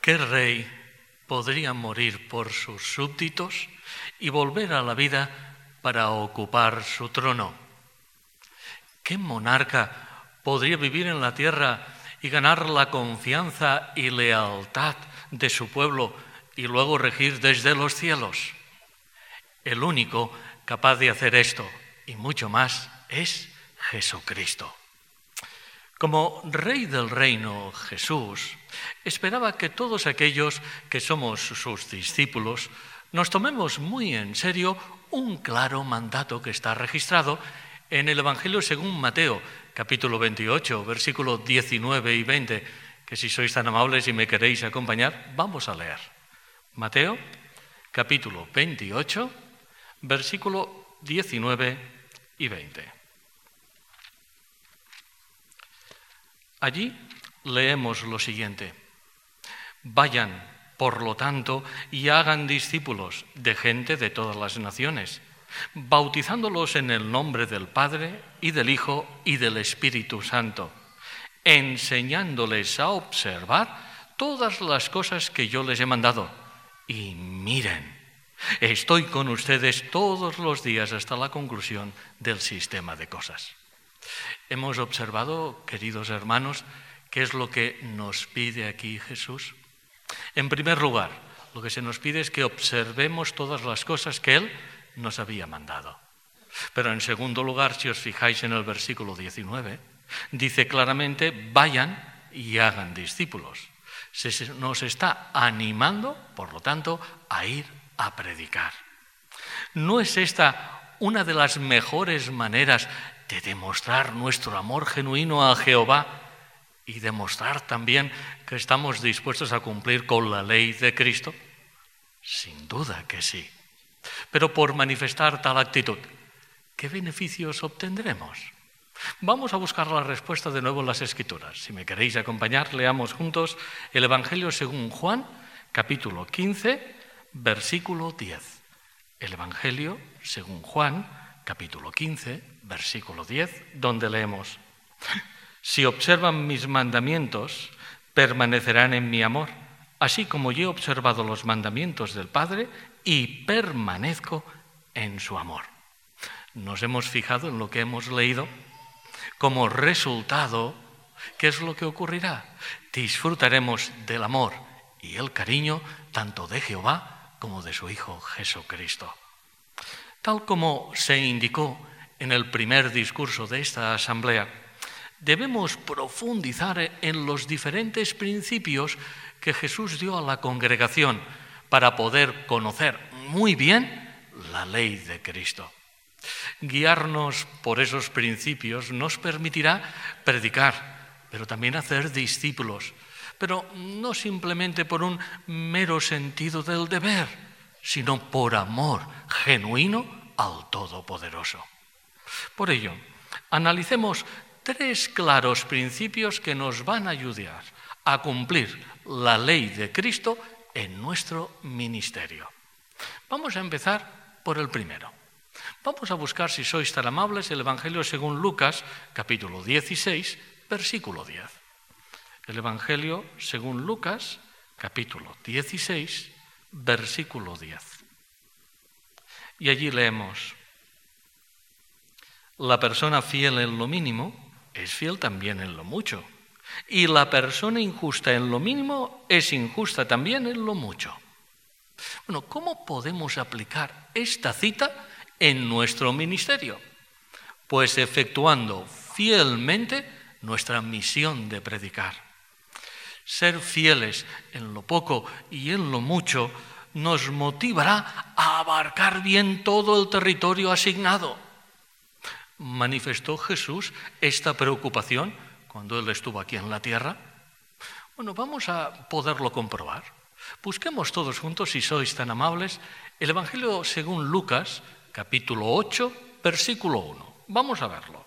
¿Qué rey podría morir por sus súbditos y volver a la vida para ocupar su trono? ¿Qué monarca podría vivir en la tierra y ganar la confianza y lealtad de su pueblo y luego regir desde los cielos? El único capaz de hacer esto y mucho más es Jesucristo. Como Rey del Reino Jesús, esperaba que todos aquellos que somos sus discípulos nos tomemos muy en serio un claro mandato que está registrado en el Evangelio según Mateo, capítulo 28, versículos 19 y 20, que si sois tan amables y me queréis acompañar, vamos a leer. Mateo, capítulo 28, versículo 19 y 20. Allí leemos lo siguiente. Vayan, por lo tanto, y hagan discípulos de gente de todas las naciones, bautizándolos en el nombre del Padre y del Hijo y del Espíritu Santo, enseñándoles a observar todas las cosas que yo les he mandado. Y miren, estoy con ustedes todos los días hasta la conclusión del sistema de cosas. Hemos observado, queridos hermanos, qué es lo que nos pide aquí Jesús. En primer lugar, lo que se nos pide es que observemos todas las cosas que Él nos había mandado. Pero en segundo lugar, si os fijáis en el versículo 19, dice claramente, vayan y hagan discípulos. Se nos está animando, por lo tanto, a ir a predicar. ¿No es esta una de las mejores maneras de demostrar nuestro amor genuino a Jehová y demostrar también que estamos dispuestos a cumplir con la ley de Cristo? Sin duda que sí. Pero por manifestar tal actitud, ¿qué beneficios obtendremos? Vamos a buscar la respuesta de nuevo en las Escrituras. Si me queréis acompañar, leamos juntos el Evangelio según Juan, capítulo 15, versículo 10. El Evangelio según Juan, capítulo 15, versículo 10, donde leemos, Si observan mis mandamientos, permanecerán en mi amor, así como yo he observado los mandamientos del Padre y permanezco en su amor. Nos hemos fijado en lo que hemos leído. Como resultado, ¿qué es lo que ocurrirá? Disfrutaremos del amor y el cariño tanto de Jehová como de su Hijo Jesucristo. Tal como se indicó en el primer discurso de esta asamblea, debemos profundizar en los diferentes principios que Jesús dio a la congregación para poder conocer muy bien la ley de Cristo. Guiarnos por esos principios nos permitirá predicar, pero también hacer discípulos, pero no simplemente por un mero sentido del deber, sino por amor genuino al Todopoderoso. Por ello, analicemos tres claros principios que nos van a ayudar a cumplir la ley de Cristo en nuestro ministerio. Vamos a empezar por el primero. Vamos a buscar, si sois tan amables, el Evangelio según Lucas, capítulo 16, versículo 10. El Evangelio según Lucas, capítulo 16, versículo 10. Y allí leemos, la persona fiel en lo mínimo es fiel también en lo mucho. Y la persona injusta en lo mínimo es injusta también en lo mucho. Bueno, ¿cómo podemos aplicar esta cita en nuestro ministerio? Pues efectuando fielmente nuestra misión de predicar. Ser fieles en lo poco y en lo mucho nos motivará a abarcar bien todo el territorio asignado manifestó Jesús esta preocupación cuando Él estuvo aquí en la tierra? Bueno, vamos a poderlo comprobar. Busquemos todos juntos, si sois tan amables, el Evangelio según Lucas, capítulo 8, versículo 1. Vamos a verlo.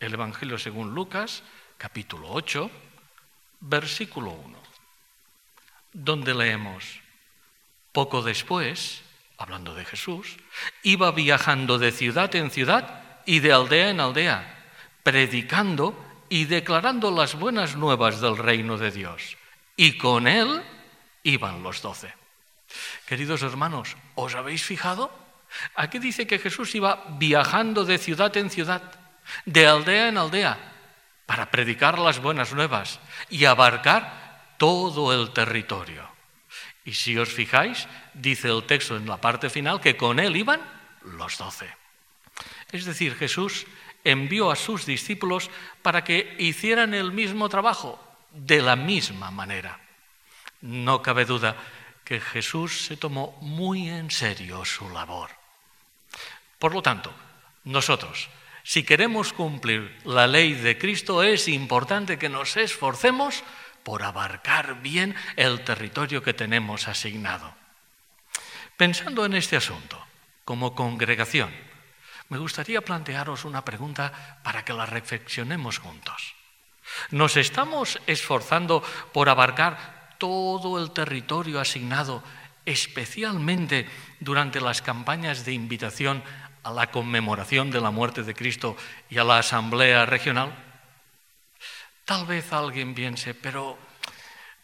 El Evangelio según Lucas, capítulo 8, versículo 1, donde leemos, poco después, hablando de Jesús, iba viajando de ciudad en ciudad, y de aldea en aldea, predicando y declarando las buenas nuevas del reino de Dios. Y con él iban los doce. Queridos hermanos, ¿os habéis fijado? Aquí dice que Jesús iba viajando de ciudad en ciudad, de aldea en aldea, para predicar las buenas nuevas y abarcar todo el territorio. Y si os fijáis, dice el texto en la parte final que con él iban los doce. Es decir, Jesús envió a sus discípulos para que hicieran el mismo trabajo de la misma manera. No cabe duda que Jesús se tomó muy en serio su labor. Por lo tanto, nosotros, si queremos cumplir la ley de Cristo, es importante que nos esforcemos por abarcar bien el territorio que tenemos asignado. Pensando en este asunto, como congregación, me gustaría plantearos una pregunta para que la reflexionemos juntos. ¿Nos estamos esforzando por abarcar todo el territorio asignado, especialmente durante las campañas de invitación a la conmemoración de la muerte de Cristo y a la asamblea regional? Tal vez alguien piense, pero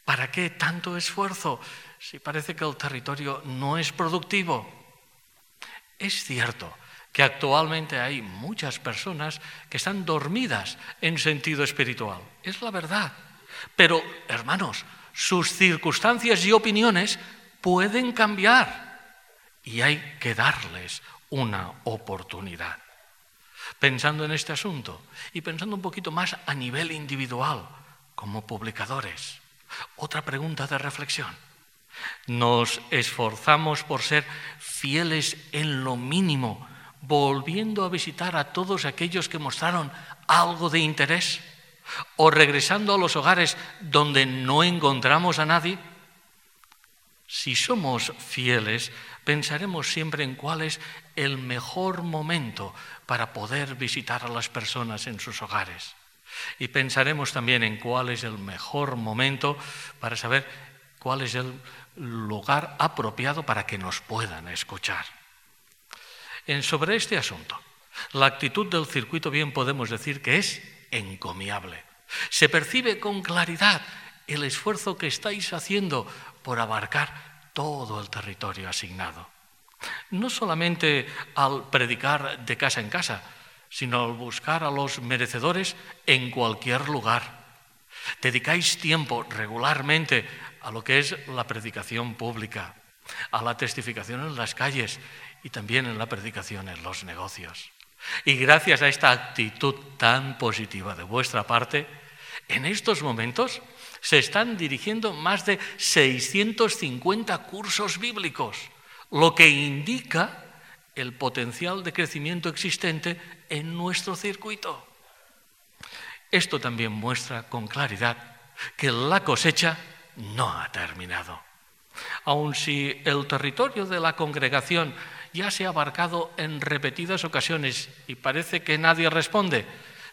¿para qué tanto esfuerzo si parece que el territorio no es productivo? Es cierto que actualmente hay muchas personas que están dormidas en sentido espiritual. Es la verdad. Pero, hermanos, sus circunstancias y opiniones pueden cambiar y hay que darles una oportunidad. Pensando en este asunto y pensando un poquito más a nivel individual, como publicadores, otra pregunta de reflexión. ¿Nos esforzamos por ser fieles en lo mínimo volviendo a visitar a todos aquellos que mostraron algo de interés? ¿O regresando a los hogares donde no encontramos a nadie? Si somos fieles, pensaremos siempre en cuál es el mejor momento para poder visitar a las personas en sus hogares. Y pensaremos también en cuál es el mejor momento para saber cuál es el lugar apropiado para que nos puedan escuchar. En sobre este asunto, la actitud del circuito bien podemos decir que es encomiable. Se percibe con claridad el esfuerzo que estáis haciendo por abarcar todo el territorio asignado. No solamente al predicar de casa en casa, sino al buscar a los merecedores en cualquier lugar. Dedicáis tiempo regularmente a lo que es la predicación pública, a la testificación en las calles y también en la predicación en los negocios. Y gracias a esta actitud tan positiva de vuestra parte, en estos momentos se están dirigiendo más de 650 cursos bíblicos, lo que indica el potencial de crecimiento existente en nuestro circuito. Esto también muestra con claridad que la cosecha no ha terminado. Aun si el territorio de la congregación ya se ha abarcado en repetidas ocasiones y parece que nadie responde,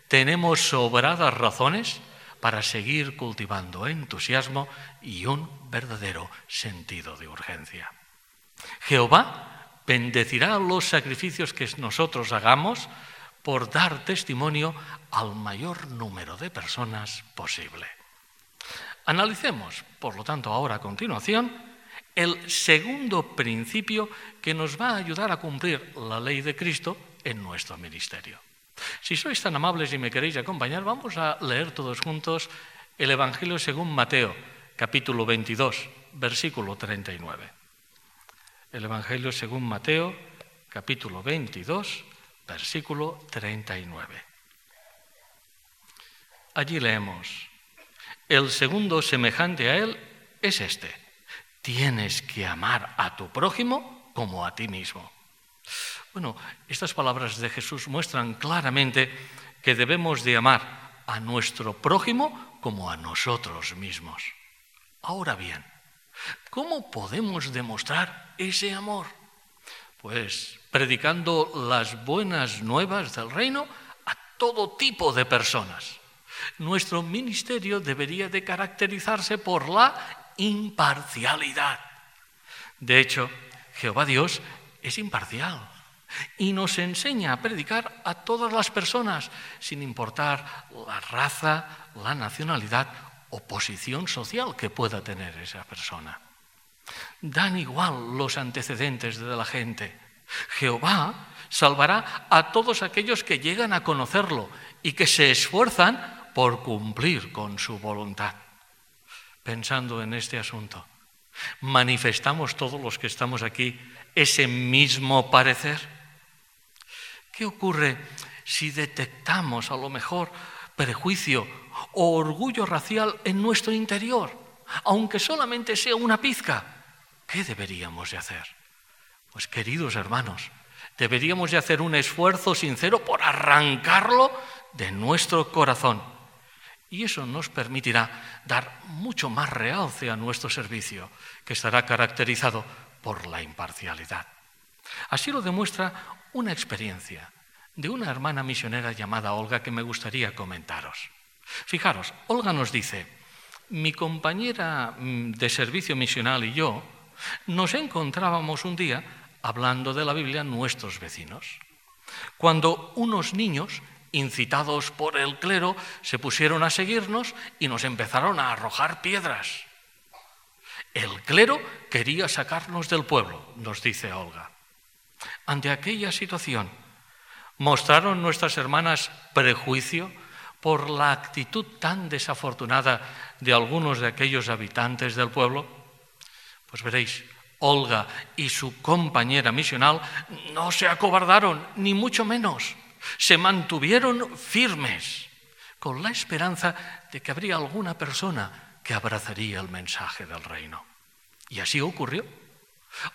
tenemos sobradas razones para seguir cultivando entusiasmo y un verdadero sentido de urgencia. Jehová bendecirá los sacrificios que nosotros hagamos por dar testimonio al mayor número de personas posible. Analicemos, por lo tanto, ahora a continuación, el segundo principio que nos va a ayudar a cumplir la ley de Cristo en nuestro ministerio. Si sois tan amables y me queréis acompañar, vamos a leer todos juntos el Evangelio según Mateo, capítulo 22, versículo 39. El Evangelio según Mateo, capítulo 22, versículo 39. Allí leemos, el segundo semejante a él es este tienes que amar a tu prójimo como a ti mismo. Bueno, estas palabras de Jesús muestran claramente que debemos de amar a nuestro prójimo como a nosotros mismos. Ahora bien, ¿cómo podemos demostrar ese amor? Pues predicando las buenas nuevas del reino a todo tipo de personas. Nuestro ministerio debería de caracterizarse por la imparcialidad. De hecho, Jehová Dios es imparcial y nos enseña a predicar a todas las personas, sin importar la raza, la nacionalidad o posición social que pueda tener esa persona. Dan igual los antecedentes de la gente. Jehová salvará a todos aquellos que llegan a conocerlo y que se esfuerzan por cumplir con su voluntad. Pensando en este asunto, ¿manifestamos todos los que estamos aquí ese mismo parecer? ¿Qué ocurre si detectamos a lo mejor prejuicio o orgullo racial en nuestro interior, aunque solamente sea una pizca? ¿Qué deberíamos de hacer? Pues queridos hermanos, deberíamos de hacer un esfuerzo sincero por arrancarlo de nuestro corazón. Y eso nos permitirá dar mucho más realce a nuestro servicio, que estará caracterizado por la imparcialidad. Así lo demuestra una experiencia de una hermana misionera llamada Olga que me gustaría comentaros. Fijaros, Olga nos dice, mi compañera mm, de servicio misional y yo nos encontrábamos un día hablando de la Biblia nuestros vecinos, cuando unos niños, incitados por el clero, se pusieron a seguirnos y nos empezaron a arrojar piedras. El clero quería sacarnos del pueblo, nos dice Olga. Ante aquella situación, ¿Mostraron nuestras hermanas prejuicio por la actitud tan desafortunada de algunos de aquellos habitantes del pueblo? Pues veréis, Olga y su compañera misional no se acobardaron, ni mucho menos. Se mantuvieron firmes, con la esperanza de que habría alguna persona que abrazaría el mensaje del reino. Y así ocurrió.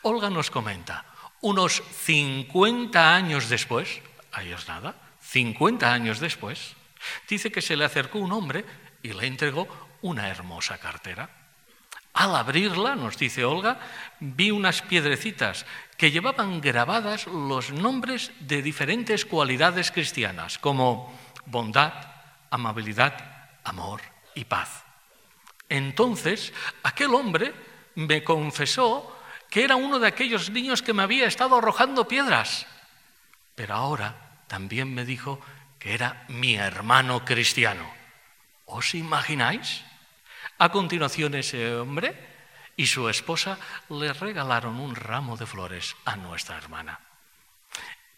Olga nos comenta, unos 50 años después, ahí es nada, 50 años después, dice que se le acercó un hombre y le entregó una hermosa cartera. Al abrirla, nos dice Olga, vi unas piedrecitas que llevaban grabadas los nombres de diferentes cualidades cristianas, como bondad, amabilidad, amor y paz. Entonces, aquel hombre me confesó que era uno de aquellos niños que me había estado arrojando piedras pero ahora también me dijo que era mi hermano cristiano. ¿Os imagináis? A continuación ese hombre y su esposa le regalaron un ramo de flores a nuestra hermana.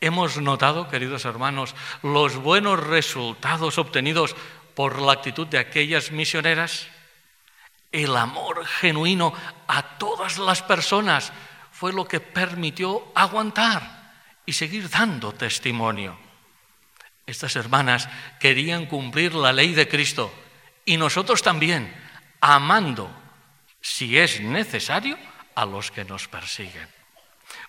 Hemos notado, queridos hermanos, los buenos resultados obtenidos por la actitud de aquellas misioneras. El amor genuino a todas las personas fue lo que permitió aguantar y seguir dando testimonio. Estas hermanas querían cumplir la ley de Cristo y nosotros también, amando, si es necesario, a los que nos persiguen.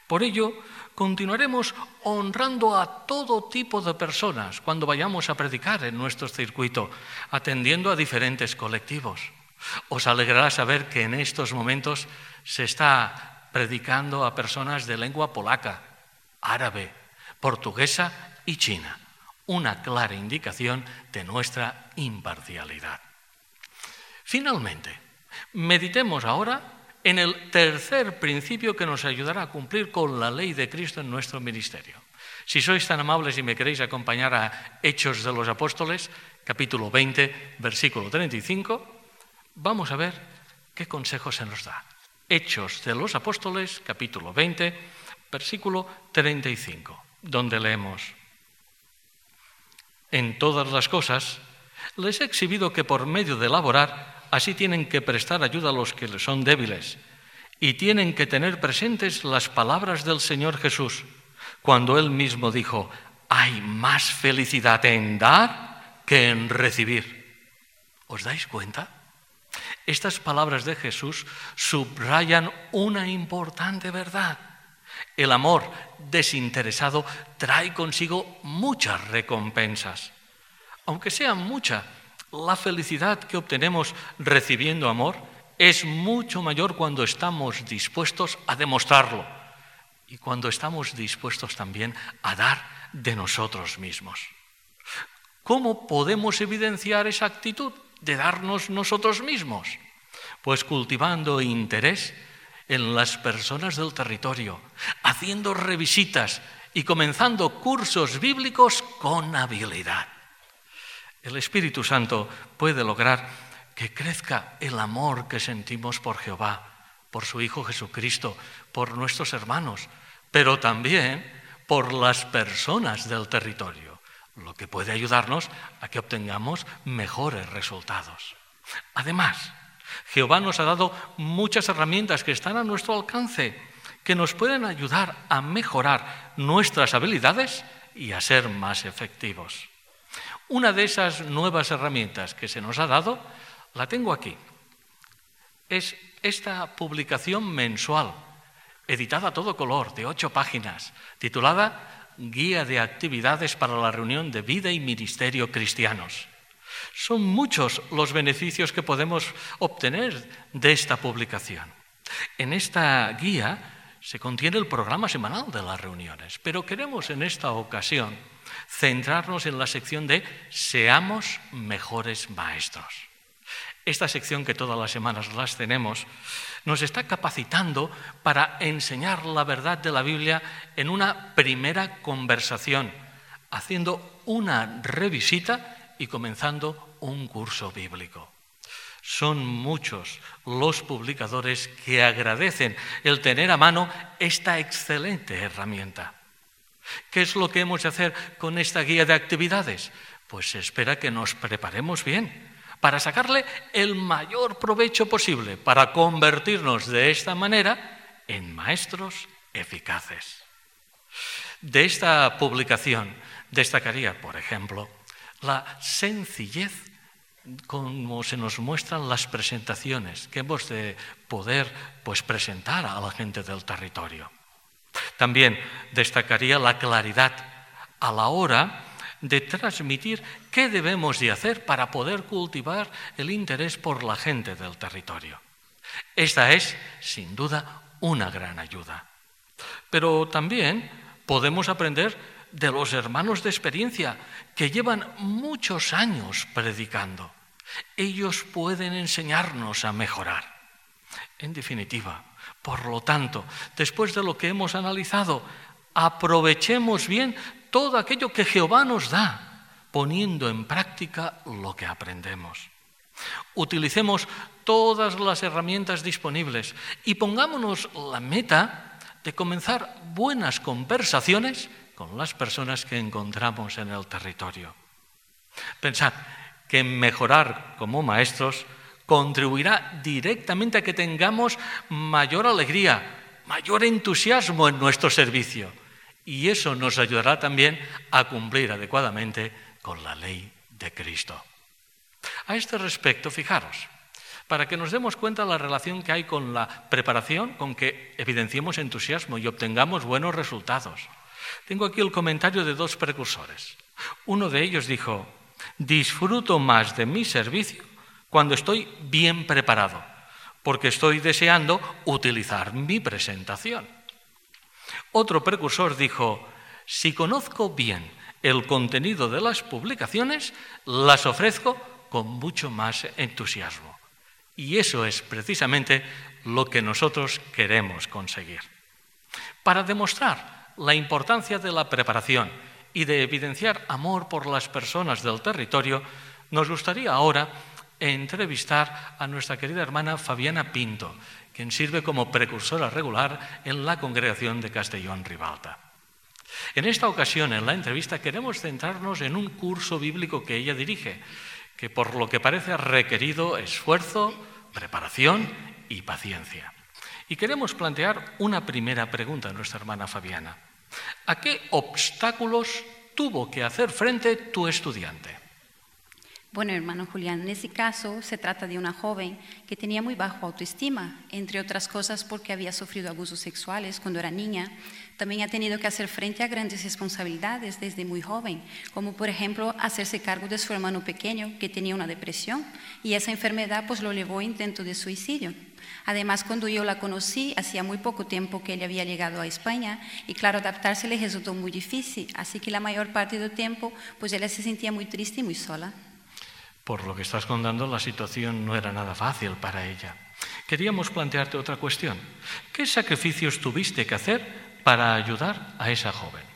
Por ello, continuaremos honrando a todo tipo de personas cuando vayamos a predicar en nuestro circuito, atendiendo a diferentes colectivos. Os alegrará saber que en estos momentos se está predicando a personas de lengua polaca, árabe, portuguesa y china. Una clara indicación de nuestra imparcialidad. Finalmente, meditemos ahora en el tercer principio que nos ayudará a cumplir con la ley de Cristo en nuestro ministerio. Si sois tan amables y me queréis acompañar a Hechos de los Apóstoles, capítulo 20, versículo 35, vamos a ver qué consejo se nos da. Hechos de los Apóstoles, capítulo 20, versículo 35, donde leemos, En todas las cosas les he exhibido que por medio de laborar, así tienen que prestar ayuda a los que les son débiles, y tienen que tener presentes las palabras del Señor Jesús, cuando Él mismo dijo, hay más felicidad en dar que en recibir. ¿Os dais cuenta? Estas palabras de Jesús subrayan una importante verdad. El amor desinteresado trae consigo muchas recompensas. Aunque sea mucha, la felicidad que obtenemos recibiendo amor es mucho mayor cuando estamos dispuestos a demostrarlo y cuando estamos dispuestos también a dar de nosotros mismos. ¿Cómo podemos evidenciar esa actitud de darnos nosotros mismos? Pues cultivando interés en las personas del territorio, haciendo revisitas y comenzando cursos bíblicos con habilidad. El Espíritu Santo puede lograr que crezca el amor que sentimos por Jehová, por su Hijo Jesucristo, por nuestros hermanos, pero también por las personas del territorio, lo que puede ayudarnos a que obtengamos mejores resultados. Además, Jehová nos ha dado muchas herramientas que están a nuestro alcance, que nos pueden ayudar a mejorar nuestras habilidades y a ser más efectivos. Una de esas nuevas herramientas que se nos ha dado, la tengo aquí. Es esta publicación mensual, editada a todo color, de ocho páginas, titulada Guía de Actividades para la Reunión de Vida y Ministerio Cristianos. Son muchos los beneficios que podemos obtener de esta publicación. En esta guía se contiene el programa semanal de las reuniones, pero queremos en esta ocasión centrarnos en la sección de Seamos mejores maestros. Esta sección que todas las semanas las tenemos nos está capacitando para enseñar la verdad de la Biblia en una primera conversación, haciendo una revisita y comenzando un curso bíblico. Son muchos los publicadores que agradecen el tener a mano esta excelente herramienta. ¿Qué es lo que hemos de hacer con esta guía de actividades? Pues se espera que nos preparemos bien para sacarle el mayor provecho posible, para convertirnos de esta manera en maestros eficaces. De esta publicación destacaría, por ejemplo, la sencillez como se nos muestran las presentaciones que hemos de poder pues, presentar a la gente del territorio. También destacaría la claridad a la hora de transmitir qué debemos de hacer para poder cultivar el interés por la gente del territorio. Esta es, sin duda, una gran ayuda. Pero también podemos aprender de los hermanos de experiencia que llevan muchos años predicando. Ellos pueden enseñarnos a mejorar. En definitiva, por lo tanto, después de lo que hemos analizado, aprovechemos bien todo aquello que Jehová nos da, poniendo en práctica lo que aprendemos. Utilicemos todas las herramientas disponibles y pongámonos la meta de comenzar buenas conversaciones con las personas que encontramos en el territorio. Pensad que mejorar como maestros contribuirá directamente a que tengamos mayor alegría, mayor entusiasmo en nuestro servicio y eso nos ayudará también a cumplir adecuadamente con la ley de Cristo. A este respecto, fijaros, para que nos demos cuenta de la relación que hay con la preparación, con que evidenciemos entusiasmo y obtengamos buenos resultados. Tengo aquí el comentario de dos precursores. Uno de ellos dijo, disfruto más de mi servicio cuando estoy bien preparado, porque estoy deseando utilizar mi presentación. Otro precursor dijo, si conozco bien el contenido de las publicaciones, las ofrezco con mucho más entusiasmo. Y eso es precisamente lo que nosotros queremos conseguir. Para demostrar la importancia de la preparación y de evidenciar amor por las personas del territorio, nos gustaría ahora entrevistar a nuestra querida hermana Fabiana Pinto, quien sirve como precursora regular en la congregación de Castellón Ribalta. En esta ocasión, en la entrevista, queremos centrarnos en un curso bíblico que ella dirige, que por lo que parece ha requerido esfuerzo, preparación y paciencia. Y queremos plantear una primera pregunta a nuestra hermana Fabiana. ¿A qué obstáculos tuvo que hacer frente tu estudiante? Bueno, hermano Julián, en ese caso se trata de una joven que tenía muy bajo autoestima, entre otras cosas porque había sufrido abusos sexuales cuando era niña. También ha tenido que hacer frente a grandes responsabilidades desde muy joven, como por ejemplo hacerse cargo de su hermano pequeño que tenía una depresión y esa enfermedad pues lo llevó a intento de suicidio. Además, cuando yo la conocí, hacía muy poco tiempo que ella había llegado a España y claro, adaptarse le resultó muy difícil, así que la mayor parte del tiempo pues ella se sentía muy triste y muy sola. Por lo que estás contando, la situación no era nada fácil para ella. Queríamos plantearte otra cuestión. ¿Qué sacrificios tuviste que hacer para ayudar a esa joven?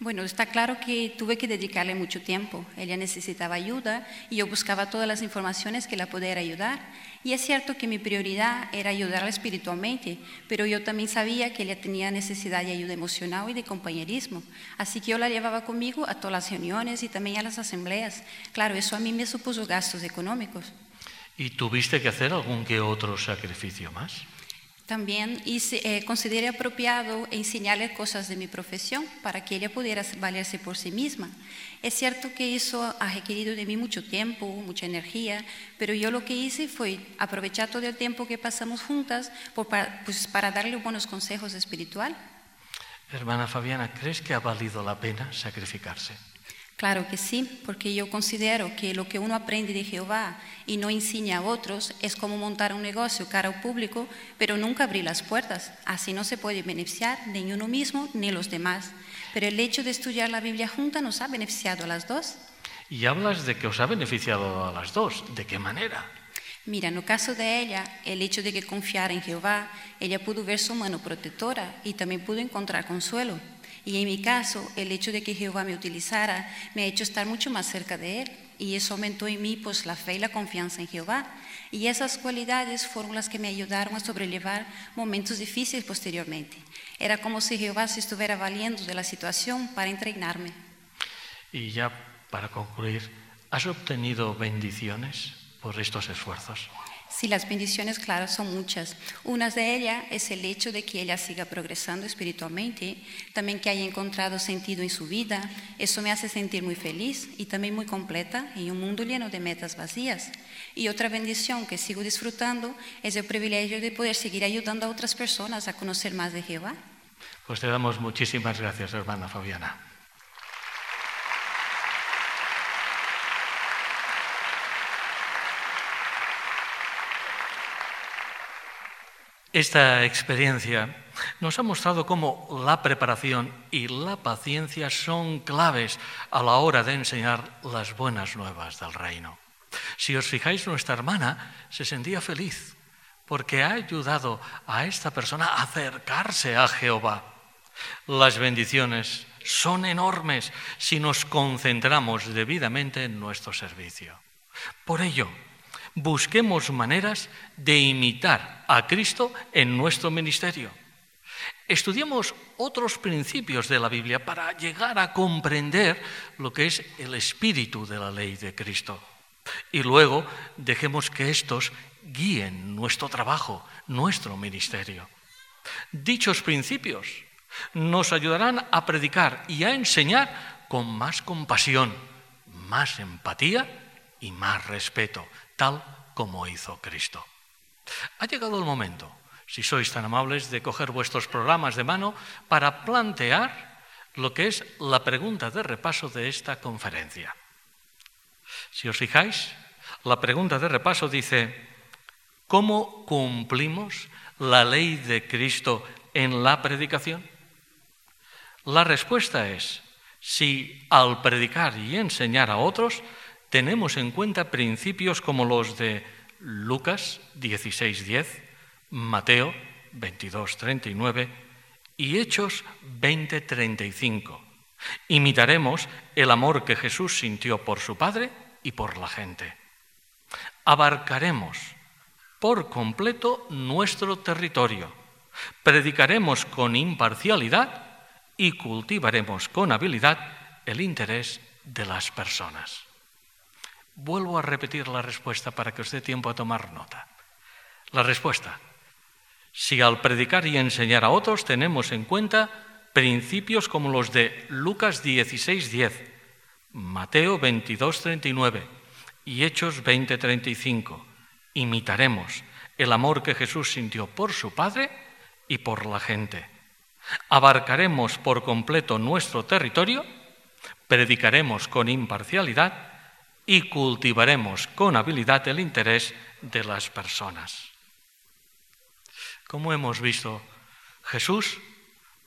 Bueno, está claro que tuve que dedicarle mucho tiempo. Ella necesitaba ayuda y yo buscaba todas las informaciones que la pudiera ayudar. Y es cierto que mi prioridad era ayudarla espiritualmente, pero yo también sabía que ella tenía necesidad de ayuda emocional y de compañerismo. Así que yo la llevaba conmigo a todas las reuniones y también a las asambleas. Claro, eso a mí me supuso gastos económicos. ¿Y tuviste que hacer algún que otro sacrificio más? También hice, eh, consideré apropiado enseñarle cosas de mi profesión para que ella pudiera valerse por sí misma. Es cierto que eso ha requerido de mí mucho tiempo, mucha energía, pero yo lo que hice fue aprovechar todo el tiempo que pasamos juntas por, para, pues, para darle buenos consejos espiritual. Hermana Fabiana, ¿crees que ha valido la pena sacrificarse? Claro que sí, porque yo considero que lo que uno aprende de Jehová y no enseña a otros es como montar un negocio cara al público, pero nunca abrir las puertas. Así no se puede beneficiar ni uno mismo ni los demás. Pero el hecho de estudiar la Biblia junta nos ha beneficiado a las dos. Y hablas de que os ha beneficiado a las dos. ¿De qué manera? Mira, en el caso de ella, el hecho de que confiara en Jehová, ella pudo ver su mano protectora y también pudo encontrar consuelo. Y en mi caso, el hecho de que Jehová me utilizara me ha hecho estar mucho más cerca de Él. Y eso aumentó en mí pues, la fe y la confianza en Jehová. Y esas cualidades fueron las que me ayudaron a sobrellevar momentos difíciles posteriormente. Era como si Jehová se estuviera valiendo de la situación para entrenarme. Y ya para concluir, ¿has obtenido bendiciones por estos esfuerzos? Sí, las bendiciones, claro, son muchas. Una de ellas es el hecho de que ella siga progresando espiritualmente, también que haya encontrado sentido en su vida. Eso me hace sentir muy feliz y también muy completa en un mundo lleno de metas vacías. Y otra bendición que sigo disfrutando es el privilegio de poder seguir ayudando a otras personas a conocer más de Jehová. Pues te damos muchísimas gracias, hermana Fabiana. Esta experiencia nos ha mostrado cómo la preparación y la paciencia son claves a la hora de enseñar las buenas nuevas del reino. Si os fijáis, nuestra hermana se sentía feliz porque ha ayudado a esta persona a acercarse a Jehová. Las bendiciones son enormes si nos concentramos debidamente en nuestro servicio. Por ello, busquemos maneras de imitar a Cristo en nuestro ministerio. Estudiemos otros principios de la Biblia para llegar a comprender lo que es el espíritu de la ley de Cristo. Y luego dejemos que estos guíen nuestro trabajo, nuestro ministerio. Dichos principios nos ayudarán a predicar y a enseñar con más compasión, más empatía y más respeto, tal como hizo Cristo. Ha llegado el momento, si sois tan amables, de coger vuestros programas de mano para plantear lo que es la pregunta de repaso de esta conferencia. Si os fijáis, la pregunta de repaso dice, ¿cómo cumplimos la ley de Cristo en la predicación? La respuesta es, si al predicar y enseñar a otros tenemos en cuenta principios como los de Lucas 16:10, Mateo 22:39 y Hechos 20:35. Imitaremos el amor que Jesús sintió por su Padre y por la gente. Abarcaremos por completo nuestro territorio. Predicaremos con imparcialidad y cultivaremos con habilidad el interés de las personas. Vuelvo a repetir la respuesta para que os dé tiempo a tomar nota. La respuesta. Si al predicar y enseñar a otros tenemos en cuenta principios como los de Lucas 16:10, Mateo 22:39 y Hechos 20:35, imitaremos el amor que Jesús sintió por su Padre y por la gente. Abarcaremos por completo nuestro territorio, predicaremos con imparcialidad y cultivaremos con habilidad el interés de las personas. Como hemos visto, Jesús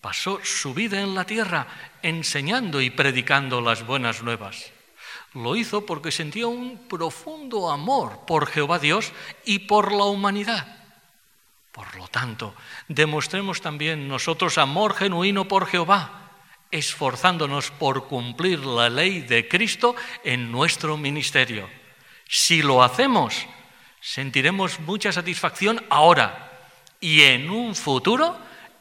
pasó su vida en la tierra enseñando y predicando las buenas nuevas. Lo hizo porque sentía un profundo amor por Jehová Dios y por la humanidad. Por lo tanto, demostremos también nosotros amor genuino por Jehová esforzándonos por cumplir la ley de Cristo en nuestro ministerio. Si lo hacemos, sentiremos mucha satisfacción ahora y en un futuro